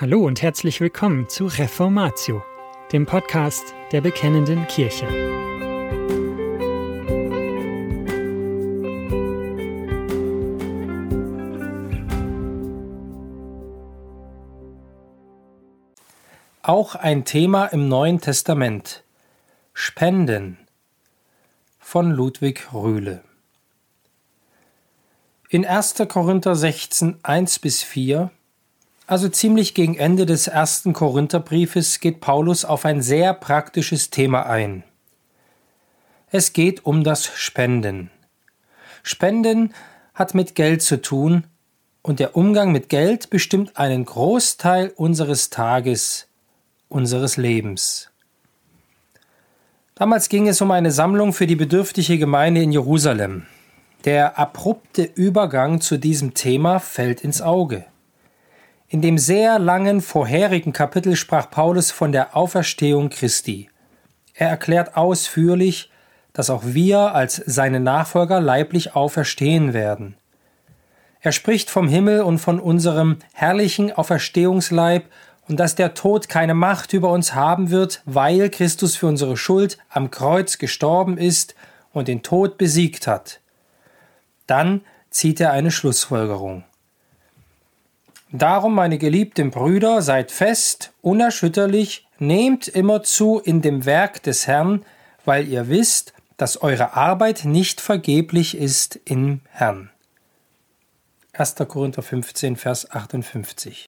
Hallo und herzlich willkommen zu Reformatio, dem Podcast der Bekennenden Kirche. Auch ein Thema im Neuen Testament. Spenden von Ludwig Rühle. In 1. Korinther 16, 1 bis 4 also ziemlich gegen Ende des ersten Korintherbriefes geht Paulus auf ein sehr praktisches Thema ein. Es geht um das Spenden. Spenden hat mit Geld zu tun und der Umgang mit Geld bestimmt einen Großteil unseres Tages, unseres Lebens. Damals ging es um eine Sammlung für die bedürftige Gemeinde in Jerusalem. Der abrupte Übergang zu diesem Thema fällt ins Auge. In dem sehr langen vorherigen Kapitel sprach Paulus von der Auferstehung Christi. Er erklärt ausführlich, dass auch wir als seine Nachfolger leiblich auferstehen werden. Er spricht vom Himmel und von unserem herrlichen Auferstehungsleib und dass der Tod keine Macht über uns haben wird, weil Christus für unsere Schuld am Kreuz gestorben ist und den Tod besiegt hat. Dann zieht er eine Schlussfolgerung. Darum, meine geliebten Brüder, seid fest, unerschütterlich, nehmt immer zu in dem Werk des Herrn, weil ihr wisst, dass eure Arbeit nicht vergeblich ist im Herrn. 1. Korinther 15, Vers 58.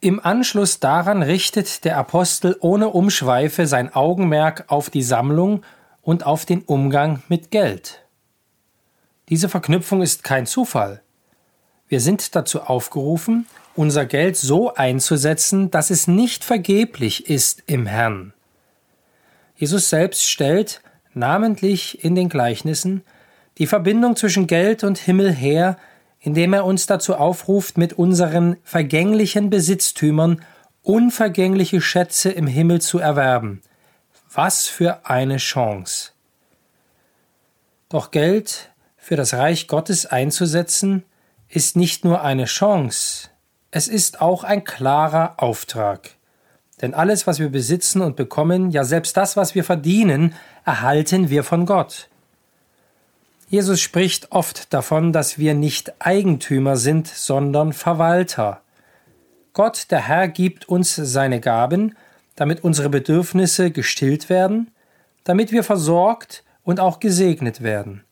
Im Anschluss daran richtet der Apostel ohne Umschweife sein Augenmerk auf die Sammlung und auf den Umgang mit Geld. Diese Verknüpfung ist kein Zufall. Wir sind dazu aufgerufen, unser Geld so einzusetzen, dass es nicht vergeblich ist im Herrn. Jesus selbst stellt, namentlich in den Gleichnissen, die Verbindung zwischen Geld und Himmel her, indem er uns dazu aufruft, mit unseren vergänglichen Besitztümern unvergängliche Schätze im Himmel zu erwerben. Was für eine Chance. Doch Geld für das Reich Gottes einzusetzen, ist nicht nur eine Chance, es ist auch ein klarer Auftrag. Denn alles, was wir besitzen und bekommen, ja selbst das, was wir verdienen, erhalten wir von Gott. Jesus spricht oft davon, dass wir nicht Eigentümer sind, sondern Verwalter. Gott, der Herr, gibt uns seine Gaben, damit unsere Bedürfnisse gestillt werden, damit wir versorgt und auch gesegnet werden.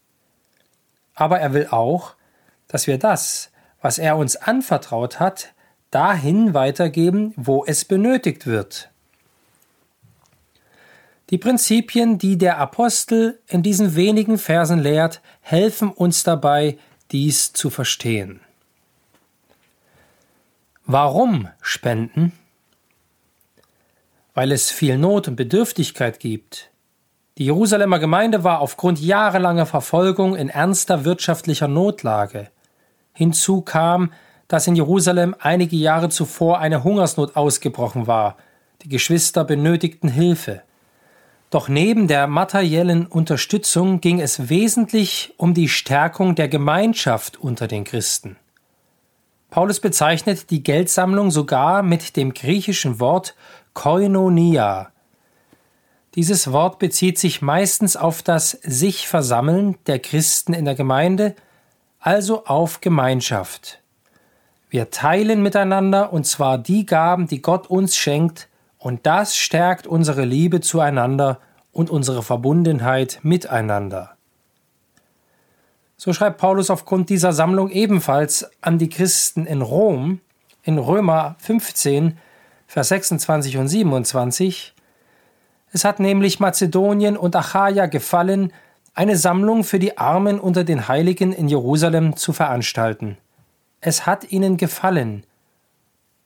Aber er will auch, dass wir das, was er uns anvertraut hat, dahin weitergeben, wo es benötigt wird. Die Prinzipien, die der Apostel in diesen wenigen Versen lehrt, helfen uns dabei, dies zu verstehen. Warum spenden? Weil es viel Not und Bedürftigkeit gibt. Die Jerusalemer Gemeinde war aufgrund jahrelanger Verfolgung in ernster wirtschaftlicher Notlage. Hinzu kam, dass in Jerusalem einige Jahre zuvor eine Hungersnot ausgebrochen war. Die Geschwister benötigten Hilfe. Doch neben der materiellen Unterstützung ging es wesentlich um die Stärkung der Gemeinschaft unter den Christen. Paulus bezeichnet die Geldsammlung sogar mit dem griechischen Wort Koinonia. Dieses Wort bezieht sich meistens auf das sich Versammeln der Christen in der Gemeinde also auf Gemeinschaft. Wir teilen miteinander und zwar die Gaben, die Gott uns schenkt, und das stärkt unsere Liebe zueinander und unsere Verbundenheit miteinander. So schreibt Paulus aufgrund dieser Sammlung ebenfalls an die Christen in Rom in Römer 15, Vers 26 und 27. Es hat nämlich Mazedonien und Achaia gefallen, eine Sammlung für die Armen unter den Heiligen in Jerusalem zu veranstalten. Es hat ihnen gefallen,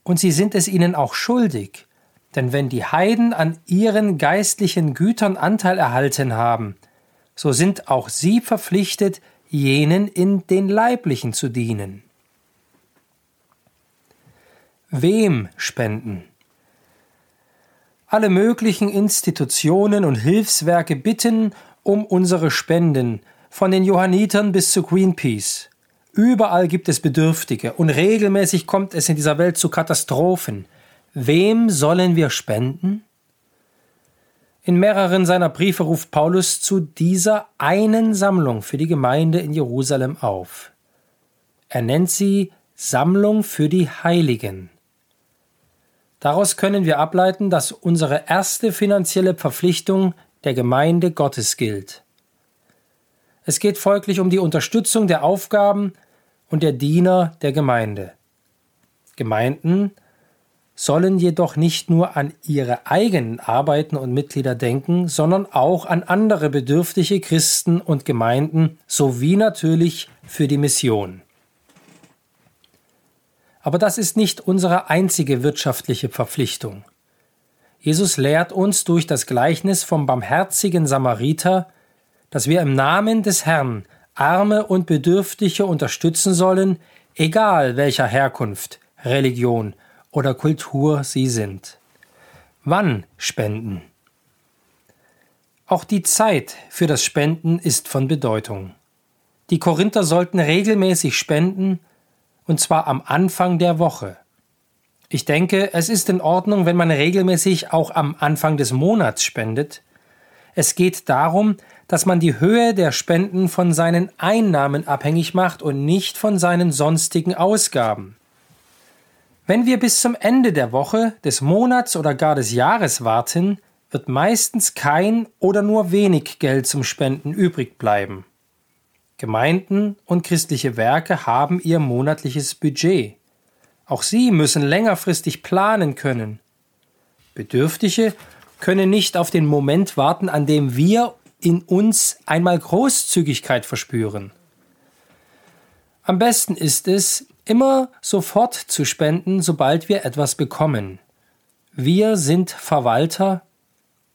und sie sind es ihnen auch schuldig, denn wenn die Heiden an ihren geistlichen Gütern Anteil erhalten haben, so sind auch sie verpflichtet, jenen in den leiblichen zu dienen. Wem spenden? Alle möglichen Institutionen und Hilfswerke bitten um unsere Spenden, von den Johannitern bis zu Greenpeace. Überall gibt es Bedürftige und regelmäßig kommt es in dieser Welt zu Katastrophen. Wem sollen wir spenden? In mehreren seiner Briefe ruft Paulus zu dieser einen Sammlung für die Gemeinde in Jerusalem auf. Er nennt sie Sammlung für die Heiligen. Daraus können wir ableiten, dass unsere erste finanzielle Verpflichtung der Gemeinde Gottes gilt. Es geht folglich um die Unterstützung der Aufgaben und der Diener der Gemeinde. Gemeinden sollen jedoch nicht nur an ihre eigenen Arbeiten und Mitglieder denken, sondern auch an andere bedürftige Christen und Gemeinden sowie natürlich für die Mission. Aber das ist nicht unsere einzige wirtschaftliche Verpflichtung. Jesus lehrt uns durch das Gleichnis vom barmherzigen Samariter, dass wir im Namen des Herrn Arme und Bedürftige unterstützen sollen, egal welcher Herkunft, Religion oder Kultur sie sind. Wann spenden? Auch die Zeit für das Spenden ist von Bedeutung. Die Korinther sollten regelmäßig spenden, und zwar am Anfang der Woche. Ich denke, es ist in Ordnung, wenn man regelmäßig auch am Anfang des Monats spendet. Es geht darum, dass man die Höhe der Spenden von seinen Einnahmen abhängig macht und nicht von seinen sonstigen Ausgaben. Wenn wir bis zum Ende der Woche, des Monats oder gar des Jahres warten, wird meistens kein oder nur wenig Geld zum Spenden übrig bleiben. Gemeinden und christliche Werke haben ihr monatliches Budget. Auch sie müssen längerfristig planen können. Bedürftige können nicht auf den Moment warten, an dem wir in uns einmal Großzügigkeit verspüren. Am besten ist es, immer sofort zu spenden, sobald wir etwas bekommen. Wir sind Verwalter,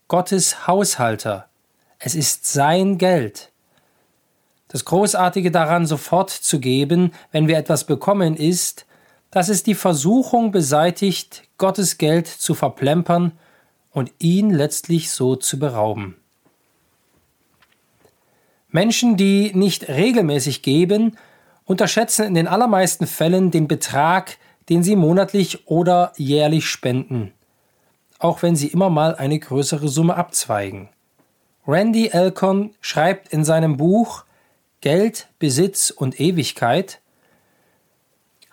Gottes Haushalter. Es ist sein Geld. Das Großartige daran, sofort zu geben, wenn wir etwas bekommen, ist, dass es die Versuchung beseitigt, Gottes Geld zu verplempern und ihn letztlich so zu berauben. Menschen, die nicht regelmäßig geben, unterschätzen in den allermeisten Fällen den Betrag, den sie monatlich oder jährlich spenden, auch wenn sie immer mal eine größere Summe abzweigen. Randy Elcon schreibt in seinem Buch Geld, Besitz und Ewigkeit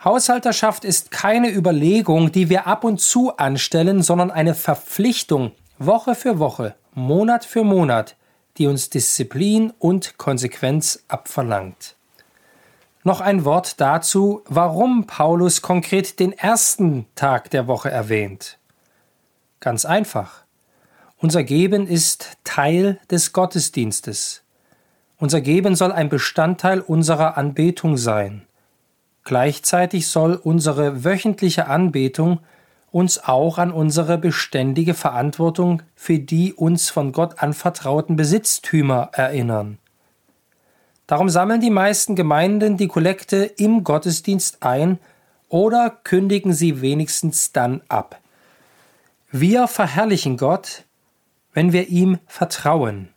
Haushalterschaft ist keine Überlegung, die wir ab und zu anstellen, sondern eine Verpflichtung, Woche für Woche, Monat für Monat, die uns Disziplin und Konsequenz abverlangt. Noch ein Wort dazu, warum Paulus konkret den ersten Tag der Woche erwähnt. Ganz einfach. Unser Geben ist Teil des Gottesdienstes. Unser Geben soll ein Bestandteil unserer Anbetung sein. Gleichzeitig soll unsere wöchentliche Anbetung uns auch an unsere beständige Verantwortung für die uns von Gott anvertrauten Besitztümer erinnern. Darum sammeln die meisten Gemeinden die Kollekte im Gottesdienst ein oder kündigen sie wenigstens dann ab. Wir verherrlichen Gott, wenn wir ihm vertrauen.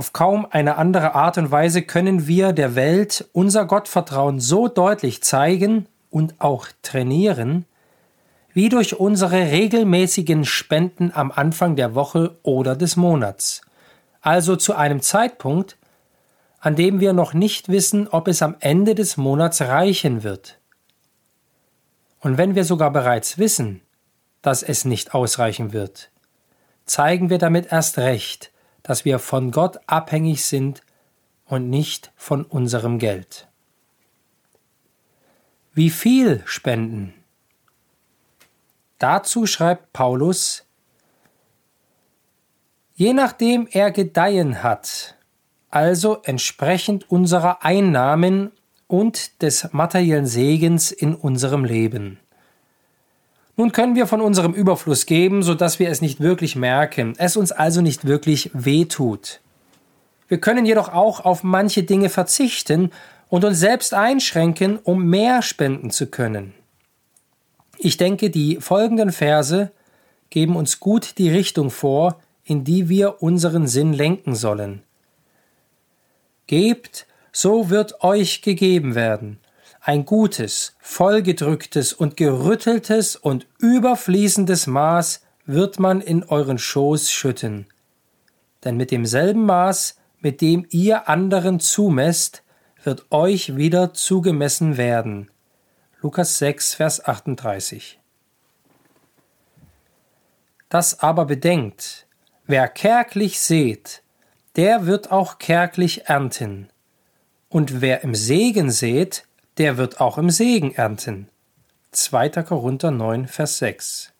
Auf kaum eine andere Art und Weise können wir der Welt unser Gottvertrauen so deutlich zeigen und auch trainieren, wie durch unsere regelmäßigen Spenden am Anfang der Woche oder des Monats. Also zu einem Zeitpunkt, an dem wir noch nicht wissen, ob es am Ende des Monats reichen wird. Und wenn wir sogar bereits wissen, dass es nicht ausreichen wird, zeigen wir damit erst recht, dass wir von Gott abhängig sind und nicht von unserem Geld. Wie viel spenden? Dazu schreibt Paulus, je nachdem er gedeihen hat, also entsprechend unserer Einnahmen und des materiellen Segens in unserem Leben. Nun können wir von unserem Überfluss geben, so dass wir es nicht wirklich merken, es uns also nicht wirklich wehtut. Wir können jedoch auch auf manche Dinge verzichten und uns selbst einschränken, um mehr spenden zu können. Ich denke, die folgenden Verse geben uns gut die Richtung vor, in die wir unseren Sinn lenken sollen. Gebt, so wird euch gegeben werden. Ein gutes, vollgedrücktes und gerütteltes und überfließendes Maß wird man in euren Schoß schütten. Denn mit demselben Maß, mit dem ihr anderen zumesst, wird euch wieder zugemessen werden. Lukas 6, Vers 38. Das aber bedenkt, wer kärglich sät, der wird auch kärglich ernten. Und wer im Segen sät, der wird auch im Segen ernten. 2. Korinther 9, Vers 6.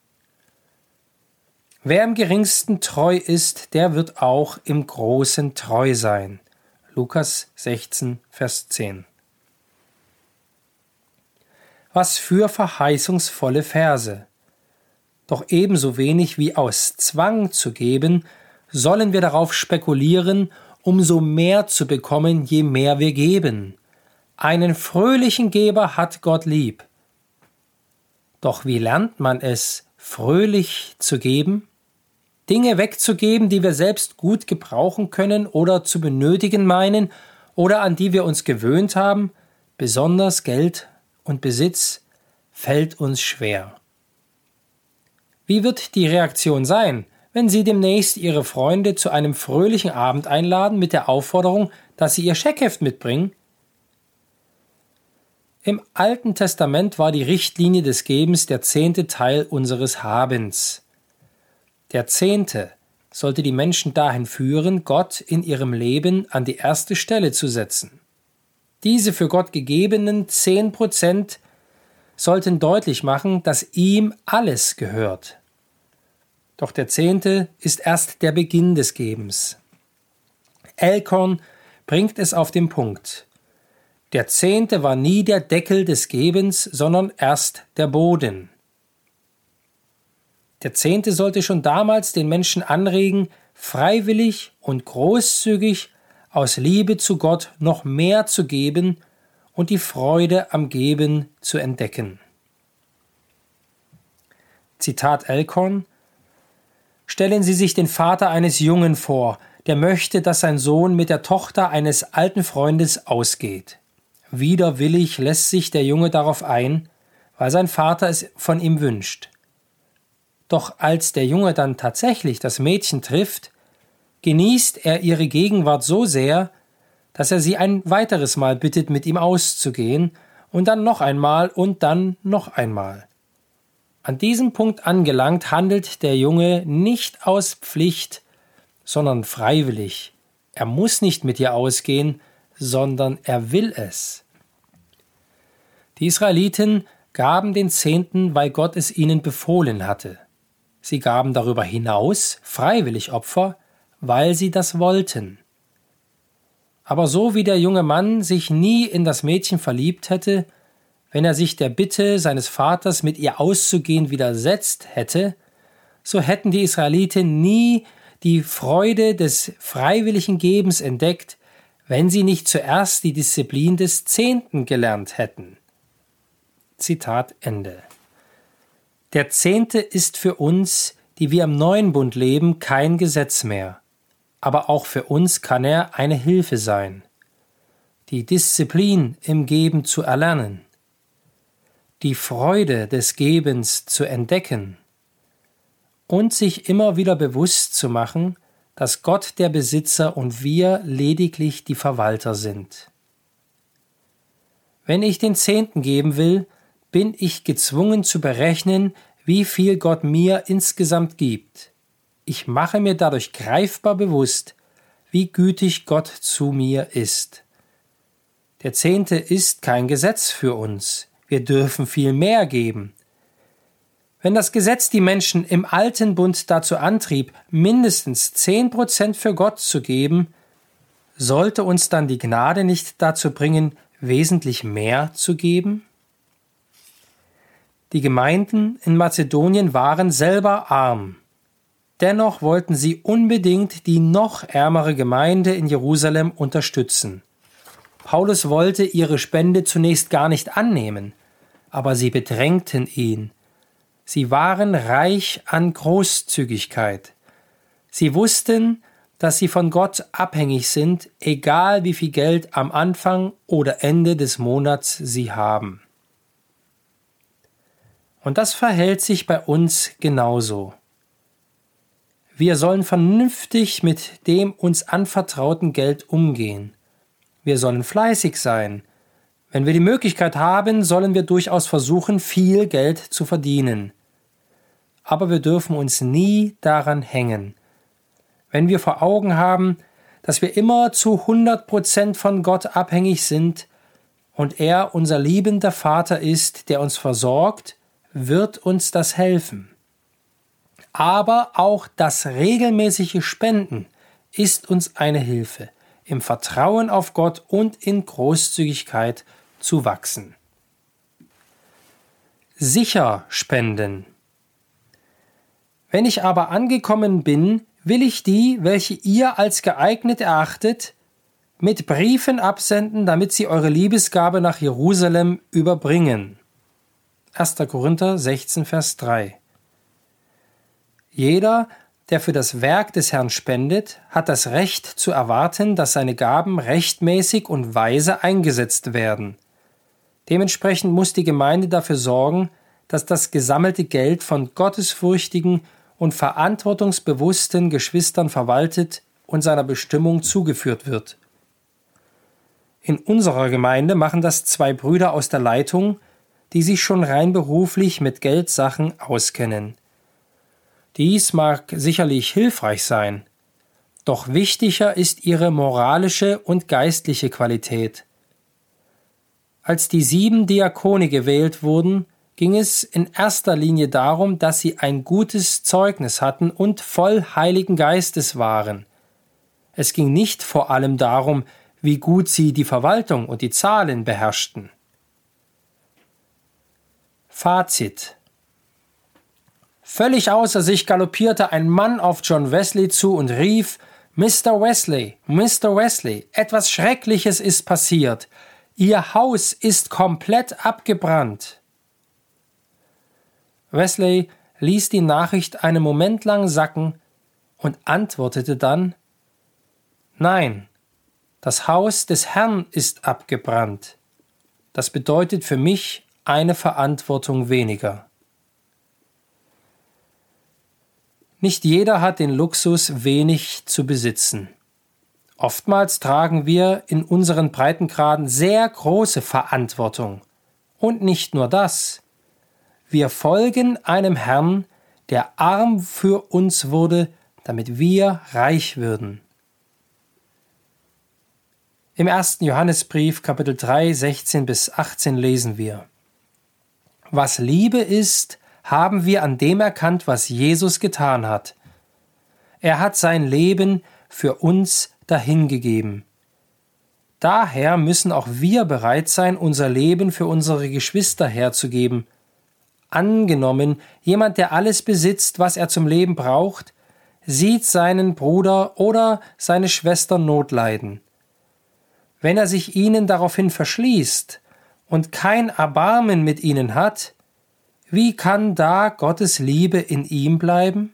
Wer im geringsten treu ist, der wird auch im Großen treu sein. Lukas 16, Vers 10. Was für verheißungsvolle Verse. Doch ebenso wenig wie aus Zwang zu geben, sollen wir darauf spekulieren, umso mehr zu bekommen, je mehr wir geben. Einen fröhlichen Geber hat Gott lieb. Doch wie lernt man es, fröhlich zu geben? Dinge wegzugeben, die wir selbst gut gebrauchen können oder zu benötigen meinen oder an die wir uns gewöhnt haben, besonders Geld und Besitz, fällt uns schwer. Wie wird die Reaktion sein, wenn Sie demnächst Ihre Freunde zu einem fröhlichen Abend einladen mit der Aufforderung, dass sie ihr Scheckheft mitbringen? Im Alten Testament war die Richtlinie des Gebens der zehnte Teil unseres Habens. Der Zehnte sollte die Menschen dahin führen, Gott in ihrem Leben an die erste Stelle zu setzen. Diese für Gott gegebenen zehn Prozent sollten deutlich machen, dass ihm alles gehört. Doch der Zehnte ist erst der Beginn des Gebens. Elkorn bringt es auf den Punkt. Der Zehnte war nie der Deckel des Gebens, sondern erst der Boden. Der Zehnte sollte schon damals den Menschen anregen, freiwillig und großzügig aus Liebe zu Gott noch mehr zu geben und die Freude am Geben zu entdecken. Zitat Elkorn Stellen Sie sich den Vater eines Jungen vor, der möchte, dass sein Sohn mit der Tochter eines alten Freundes ausgeht. Widerwillig lässt sich der Junge darauf ein, weil sein Vater es von ihm wünscht. Doch als der Junge dann tatsächlich das Mädchen trifft, genießt er ihre Gegenwart so sehr, dass er sie ein weiteres Mal bittet, mit ihm auszugehen, und dann noch einmal und dann noch einmal. An diesem Punkt angelangt handelt der Junge nicht aus Pflicht, sondern freiwillig. Er muss nicht mit ihr ausgehen, sondern er will es. Die Israeliten gaben den Zehnten, weil Gott es ihnen befohlen hatte. Sie gaben darüber hinaus freiwillig Opfer, weil sie das wollten. Aber so wie der junge Mann sich nie in das Mädchen verliebt hätte, wenn er sich der Bitte seines Vaters, mit ihr auszugehen, widersetzt hätte, so hätten die Israeliten nie die Freude des freiwilligen Gebens entdeckt, wenn sie nicht zuerst die Disziplin des Zehnten gelernt hätten. Zitat Ende. Der Zehnte ist für uns, die wir im neuen Bund leben, kein Gesetz mehr, aber auch für uns kann er eine Hilfe sein, die Disziplin im Geben zu erlernen die Freude des Gebens zu entdecken und sich immer wieder bewusst zu machen, dass Gott der Besitzer und wir lediglich die Verwalter sind. Wenn ich den Zehnten geben will, bin ich gezwungen zu berechnen, wie viel Gott mir insgesamt gibt. Ich mache mir dadurch greifbar bewusst, wie gütig Gott zu mir ist. Der Zehnte ist kein Gesetz für uns. Wir dürfen viel mehr geben. Wenn das Gesetz die Menschen im alten Bund dazu antrieb, mindestens zehn Prozent für Gott zu geben, sollte uns dann die Gnade nicht dazu bringen, wesentlich mehr zu geben? Die Gemeinden in Mazedonien waren selber arm. Dennoch wollten sie unbedingt die noch ärmere Gemeinde in Jerusalem unterstützen. Paulus wollte ihre Spende zunächst gar nicht annehmen aber sie bedrängten ihn. Sie waren reich an Großzügigkeit. Sie wussten, dass sie von Gott abhängig sind, egal wie viel Geld am Anfang oder Ende des Monats sie haben. Und das verhält sich bei uns genauso. Wir sollen vernünftig mit dem uns anvertrauten Geld umgehen. Wir sollen fleißig sein. Wenn wir die Möglichkeit haben, sollen wir durchaus versuchen, viel Geld zu verdienen. Aber wir dürfen uns nie daran hängen. Wenn wir vor Augen haben, dass wir immer zu 100 Prozent von Gott abhängig sind und er unser liebender Vater ist, der uns versorgt, wird uns das helfen. Aber auch das regelmäßige Spenden ist uns eine Hilfe, im Vertrauen auf Gott und in Großzügigkeit zu wachsen. Sicher spenden. Wenn ich aber angekommen bin, will ich die, welche ihr als geeignet erachtet, mit Briefen absenden, damit sie eure Liebesgabe nach Jerusalem überbringen. 1. Korinther 16, Vers 3. Jeder, der für das Werk des Herrn spendet, hat das Recht zu erwarten, dass seine Gaben rechtmäßig und weise eingesetzt werden. Dementsprechend muss die Gemeinde dafür sorgen, dass das gesammelte Geld von gottesfürchtigen und verantwortungsbewussten Geschwistern verwaltet und seiner Bestimmung zugeführt wird. In unserer Gemeinde machen das zwei Brüder aus der Leitung, die sich schon rein beruflich mit Geldsachen auskennen. Dies mag sicherlich hilfreich sein, doch wichtiger ist ihre moralische und geistliche Qualität. Als die sieben Diakone gewählt wurden, ging es in erster Linie darum, dass sie ein gutes Zeugnis hatten und voll Heiligen Geistes waren. Es ging nicht vor allem darum, wie gut sie die Verwaltung und die Zahlen beherrschten. Fazit Völlig außer sich galoppierte ein Mann auf John Wesley zu und rief Mr. Wesley, Mr. Wesley, etwas Schreckliches ist passiert. Ihr Haus ist komplett abgebrannt. Wesley ließ die Nachricht einen Moment lang sacken und antwortete dann Nein, das Haus des Herrn ist abgebrannt. Das bedeutet für mich eine Verantwortung weniger. Nicht jeder hat den Luxus, wenig zu besitzen. Oftmals tragen wir in unseren Breitengraden sehr große Verantwortung. Und nicht nur das. Wir folgen einem Herrn, der arm für uns wurde, damit wir reich würden. Im ersten Johannesbrief Kapitel 3, 16 bis 18 lesen wir was Liebe ist, haben wir an dem erkannt, was Jesus getan hat. Er hat sein Leben für uns dahingegeben. Daher müssen auch wir bereit sein, unser Leben für unsere Geschwister herzugeben. Angenommen, jemand, der alles besitzt, was er zum Leben braucht, sieht seinen Bruder oder seine Schwester Not leiden. Wenn er sich ihnen daraufhin verschließt, und kein Erbarmen mit ihnen hat, wie kann da Gottes Liebe in ihm bleiben?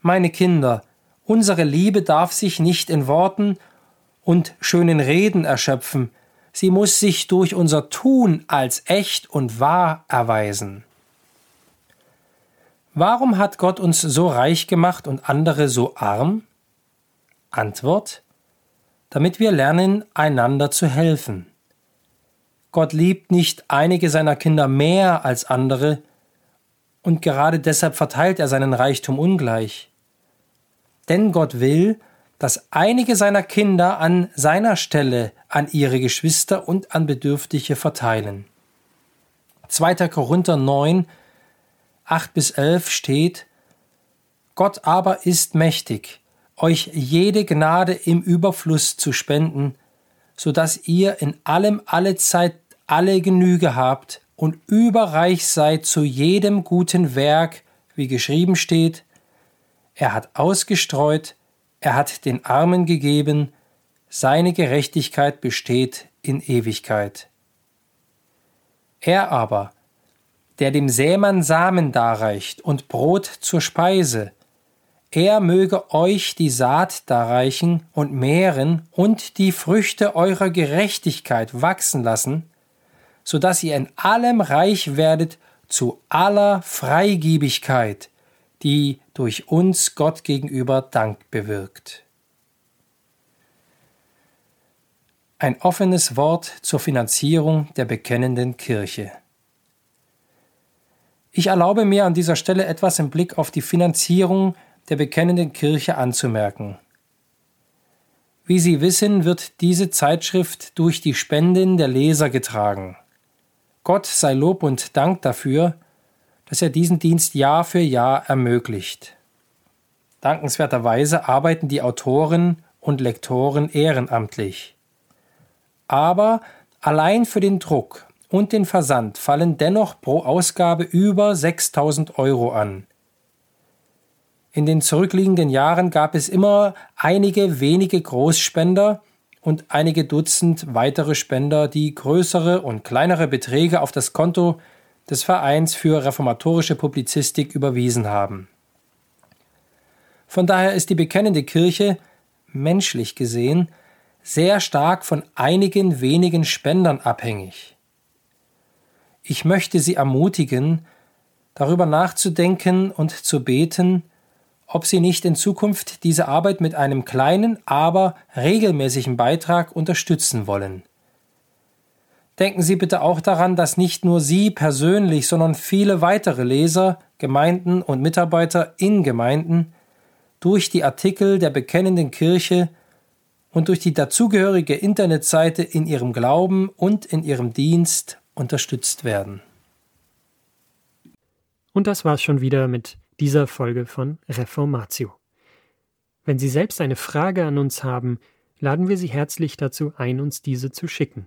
Meine Kinder, unsere Liebe darf sich nicht in Worten und schönen Reden erschöpfen, sie muss sich durch unser Tun als echt und wahr erweisen. Warum hat Gott uns so reich gemacht und andere so arm? Antwort damit wir lernen, einander zu helfen. Gott liebt nicht einige seiner Kinder mehr als andere, und gerade deshalb verteilt er seinen Reichtum ungleich. Denn Gott will, dass einige seiner Kinder an seiner Stelle an ihre Geschwister und an Bedürftige verteilen. 2. Korinther 9, 8 bis 11 steht, Gott aber ist mächtig, euch jede Gnade im Überfluss zu spenden, so dass ihr in allem alle Zeit alle Genüge habt und überreich seid zu jedem guten Werk, wie geschrieben steht, er hat ausgestreut, er hat den Armen gegeben, seine Gerechtigkeit besteht in Ewigkeit. Er aber, der dem Sämann Samen darreicht und Brot zur Speise, er möge euch die Saat darreichen und mehren und die Früchte eurer Gerechtigkeit wachsen lassen, so dass ihr in allem reich werdet zu aller Freigiebigkeit, die durch uns Gott gegenüber Dank bewirkt. Ein offenes Wort zur Finanzierung der bekennenden Kirche. Ich erlaube mir an dieser Stelle etwas im Blick auf die Finanzierung der bekennenden Kirche anzumerken. Wie Sie wissen, wird diese Zeitschrift durch die Spenden der Leser getragen. Gott sei Lob und Dank dafür, dass er diesen Dienst Jahr für Jahr ermöglicht. Dankenswerterweise arbeiten die Autoren und Lektoren ehrenamtlich. Aber allein für den Druck und den Versand fallen dennoch pro Ausgabe über 6000 Euro an. In den zurückliegenden Jahren gab es immer einige wenige Großspender und einige Dutzend weitere Spender, die größere und kleinere Beträge auf das Konto des Vereins für reformatorische Publizistik überwiesen haben. Von daher ist die bekennende Kirche, menschlich gesehen, sehr stark von einigen wenigen Spendern abhängig. Ich möchte Sie ermutigen, darüber nachzudenken und zu beten, ob Sie nicht in Zukunft diese Arbeit mit einem kleinen, aber regelmäßigen Beitrag unterstützen wollen. Denken Sie bitte auch daran, dass nicht nur Sie persönlich, sondern viele weitere Leser, Gemeinden und Mitarbeiter in Gemeinden durch die Artikel der bekennenden Kirche und durch die dazugehörige Internetseite in ihrem Glauben und in ihrem Dienst unterstützt werden. Und das war's schon wieder mit dieser Folge von Reformatio. Wenn Sie selbst eine Frage an uns haben, laden wir Sie herzlich dazu ein, uns diese zu schicken.